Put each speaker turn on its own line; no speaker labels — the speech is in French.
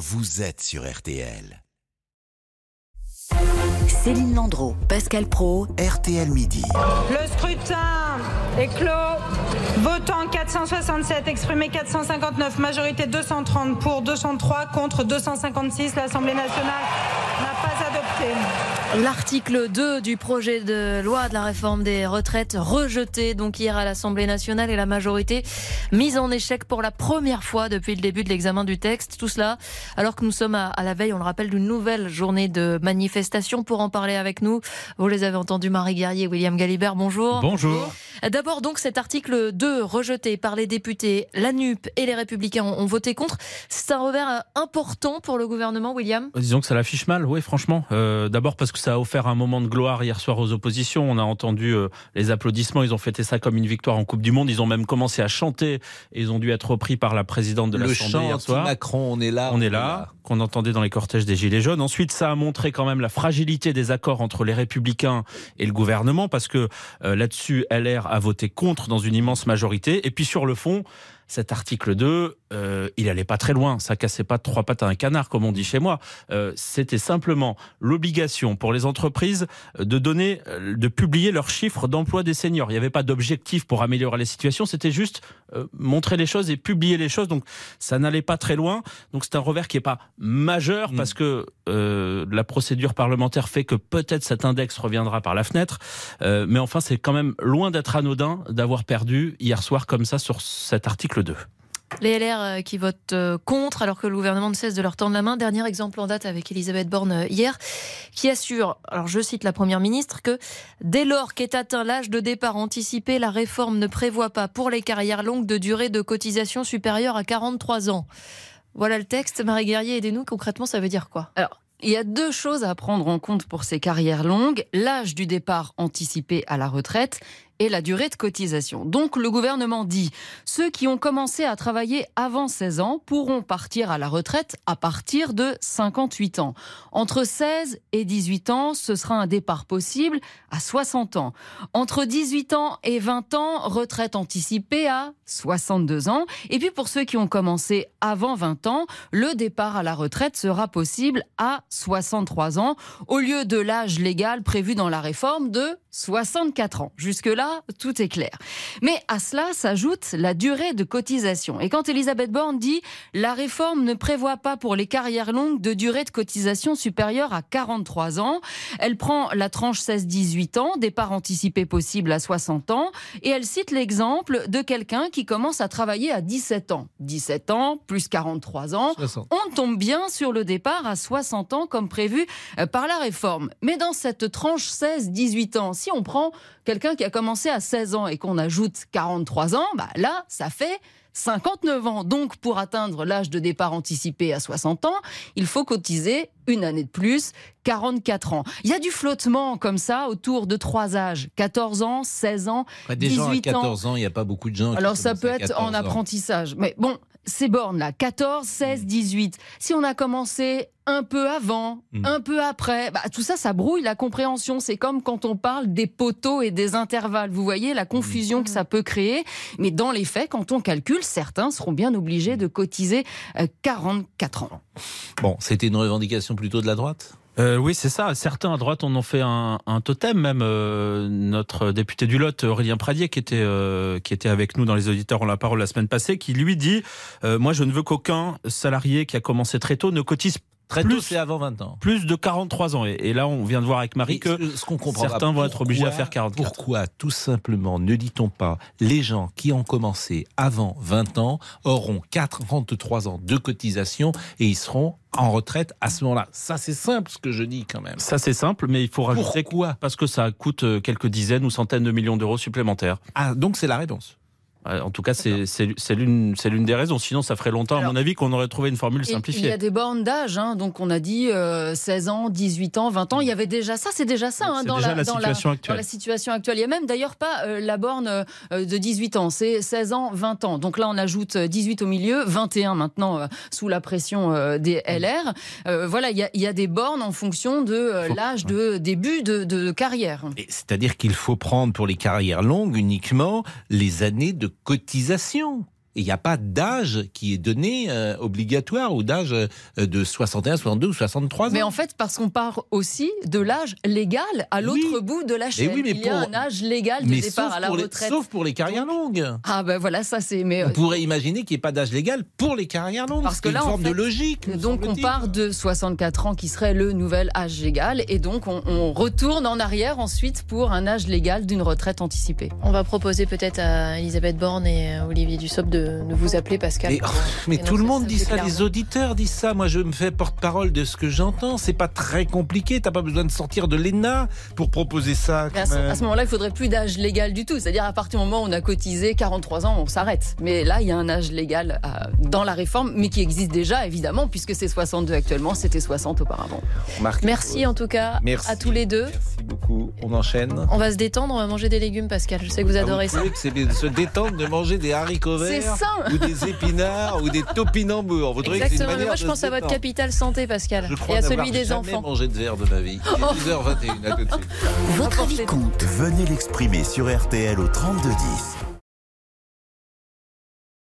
vous êtes sur RTL.
Céline Landreau, Pascal Pro,
RTL Midi.
Le scrutin est clos. Votant 467, exprimé 459, majorité 230 pour 203 contre 256. L'Assemblée nationale n'a pas adopté.
L'article 2 du projet de loi de la réforme des retraites rejeté donc hier à l'Assemblée nationale et la majorité mise en échec pour la première fois depuis le début de l'examen du texte. Tout cela alors que nous sommes à, la veille, on le rappelle, d'une nouvelle journée de manifestation. Pour en parler avec nous, vous les avez entendus, Marie Guerrier, William Galibert, bonjour.
Bonjour.
D'abord donc cet article 2 rejeté par les députés, la NUP et les Républicains ont, voté contre. C'est un revers important pour le gouvernement, William?
Disons que ça l'affiche mal, oui franchement. Euh, d'abord parce que ça a offert un moment de gloire hier soir aux oppositions. On a entendu euh, les applaudissements. Ils ont fêté ça comme une victoire en Coupe du Monde. Ils ont même commencé à chanter. Et ils ont dû être repris par la présidente de l'Assemblée hier soir.
Macron, on est là.
On, est là, qu'on entendait dans les cortèges des Gilets jaunes. Ensuite, ça a montré quand même la fragilité des accords entre les Républicains et le gouvernement, parce que euh, là-dessus, LR a voté contre dans une immense majorité. Et puis sur le fond, cet article 2, euh, il allait pas très loin. Ça cassait pas trois pattes à un canard, comme on dit chez moi. Euh, c'était simplement l'obligation pour les entreprises de donner, euh, de publier leurs chiffres d'emploi des seniors. Il n'y avait pas d'objectif pour améliorer la situation. C'était juste montrer les choses et publier les choses. Donc, ça n'allait pas très loin. Donc, c'est un revers qui est pas majeur mm. parce que la procédure parlementaire fait que peut-être cet index reviendra par la fenêtre. mais enfin, c'est quand même loin d'être anodin d'avoir perdu hier soir comme ça sur cet article 2.
Les LR euh, qui votent euh, contre alors que le gouvernement ne cesse de leur tendre la main. Dernier exemple en date avec Elisabeth Borne euh, hier, qui assure, alors je cite la Première ministre, que dès lors qu'est atteint l'âge de départ anticipé, la réforme ne prévoit pas pour les carrières longues de durée de cotisation supérieure à 43 ans. Voilà le texte. Marie Guerrier, aidez-nous. Concrètement, ça veut dire quoi?
Alors, il y a deux choses à prendre en compte pour ces carrières longues l'âge du départ anticipé à la retraite et la durée de cotisation. Donc le gouvernement dit ceux qui ont commencé à travailler avant 16 ans pourront partir à la retraite à partir de 58 ans. Entre 16 et 18 ans, ce sera un départ possible à 60 ans. Entre 18 ans et 20 ans, retraite anticipée à 62 ans. Et puis pour ceux qui ont commencé avant 20 ans, le départ à la retraite sera possible à 63 ans au lieu de l'âge légal prévu dans la réforme de 64 ans. Jusque-là, tout est clair. Mais à cela s'ajoute la durée de cotisation. Et quand Elisabeth Borne dit la réforme ne prévoit pas pour les carrières longues de durée de cotisation supérieure à 43 ans, elle prend la tranche 16-18 ans, départ anticipé possible à 60 ans, et elle cite l'exemple de quelqu'un qui commence à travailler à 17 ans. 17 ans plus 43 ans, on tombe bien sur le départ à 60 ans comme prévu euh, par la réforme. Mais dans cette tranche 16-18 ans, si on prend quelqu'un qui a commencé à 16 ans et qu'on ajoute 43 ans, bah là, ça fait 59 ans. Donc, pour atteindre l'âge de départ anticipé à 60 ans, il faut cotiser une année de plus, 44 ans. Il y a du flottement comme ça autour de trois âges 14 ans, 16 ans, 18 ans.
14 ans, il n'y a pas beaucoup de gens.
Alors, ça peut être en apprentissage. Mais bon, ces bornes-là, 14, 16, 18. Si on a commencé un peu avant, hmm. un peu après, bah, tout ça, ça brouille la compréhension. C'est comme quand on parle des poteaux et des intervalles. Vous voyez la confusion que ça peut créer. Mais dans les faits, quand on calcule, certains seront bien obligés de cotiser 44 euh, ans.
Bon, c'était une revendication plutôt de la droite?
Euh, oui, c'est ça. Certains à droite en ont fait un, totem, même euh, notre député du Lot, Aurélien Pradier, qui était, euh, qui était avec nous dans les auditeurs en la parole la semaine passée, qui lui dit Moi, je ne veux qu'aucun salarié qui a commencé très tôt ne cotise
Très plus, tôt, c'est avant 20 ans.
Plus de 43 ans. Et, là, on vient de voir avec Marie que ce qu'on certains vont être obligés à faire 44.
Pourquoi, tout simplement, ne dit-on pas, les gens qui ont commencé avant 20 ans auront 43 ans de cotisation et ils seront en retraite à ce moment-là. Ça, c'est simple ce que je dis quand même.
Ça, c'est simple, mais il faut rajouter
Pourquoi?
Parce que ça coûte euh, quelques dizaines ou centaines de millions d'euros supplémentaires.
Ah, donc c'est la réponse.
En tout cas, c'est l'une des raisons. Sinon, ça ferait longtemps, à mon avis, qu'on aurait trouvé une formule simplifiée.
Il y a des bornes d'âge, hein, donc on a dit 16 euh, ans, 18 ans, 20 ans. Il y avait déjà ça, c'est déjà ça hein, dans,
la, la, situation actuelle.
dans la situation actuelle. Il n'y a même d'ailleurs pas euh, la borne euh, de 18 ans, c'est 16 ans, 20 ans. Donc là, on ajoute 18 au milieu, 21 maintenant sous la pression des LR. voilà, il y, a, il y, a des bornes en fonction de l'âge de début de, de carrière.
C'est-à-dire qu'il faut prendre pour les carrières longues uniquement les années de cotisation. Et il n'y a pas d'âge qui est donné euh, obligatoire ou d'âge euh, de 61, 62 ou 63 ans.
Mais en fait, parce qu'on part aussi de l'âge légal à l'autre
Oui.
bout de la
Mais
chaîne.
oui, mais
Il y a
pour-
un âge légal de
Mais
départ
sauf
à la
les-
retraite.
sauf pour les carrières longues.
Ah ben voilà, ça c'est. Mais,
On
euh,
pourrait imaginer qu'il n'y ait pas d'âge légal pour les carrières longues.
Parce
C'est
que là,
une
en
forme
fait,
de logique.
Donc on part de 64 ans qui serait le nouvel âge légal et donc on, on retourne en arrière ensuite pour un âge légal d'une retraite anticipée.
On va proposer peut-être à Elisabeth Borne et à Olivier Dussopt de, de vous appeler, Pascal.
Mais,
pour,
oh, mais tout le monde dit ça,
clairement.
les auditeurs disent ça. Moi, je me fais porte-parole de ce que j'entends. C'est pas très compliqué. T'as pas besoin de sortir de l'ENA pour proposer ça.
À ce,
même.
à ce moment-là, il faudrait plus d'âge légal du tout. C'est-à-dire à partir du moment où on a cotisé 43 ans, on s'arrête. Mais là, il y a un âge légal euh, dans la réforme, mais qui existe déjà évidemment, puisque c'est 62 actuellement, c'était 60 auparavant.
Merci en tout cas
Merci.
à tous les deux.
Merci On enchaîne.
On va se détendre, on va manger des légumes, Pascal. Je sais que vous
Ah,
adorez ça.
trouvez que c'est de se détendre de manger des haricots verts ou des épinards ou des topinambours. Vous trouvez que
Exactement, mais moi je pense
se
à votre capital santé, Pascal,
Je
et à celui des
jamais
enfants.
mangé de verre de ma vie. Il est 10h21, à tout de suite.
Votre avis compte.
Venez l'exprimer sur RTL au 3210.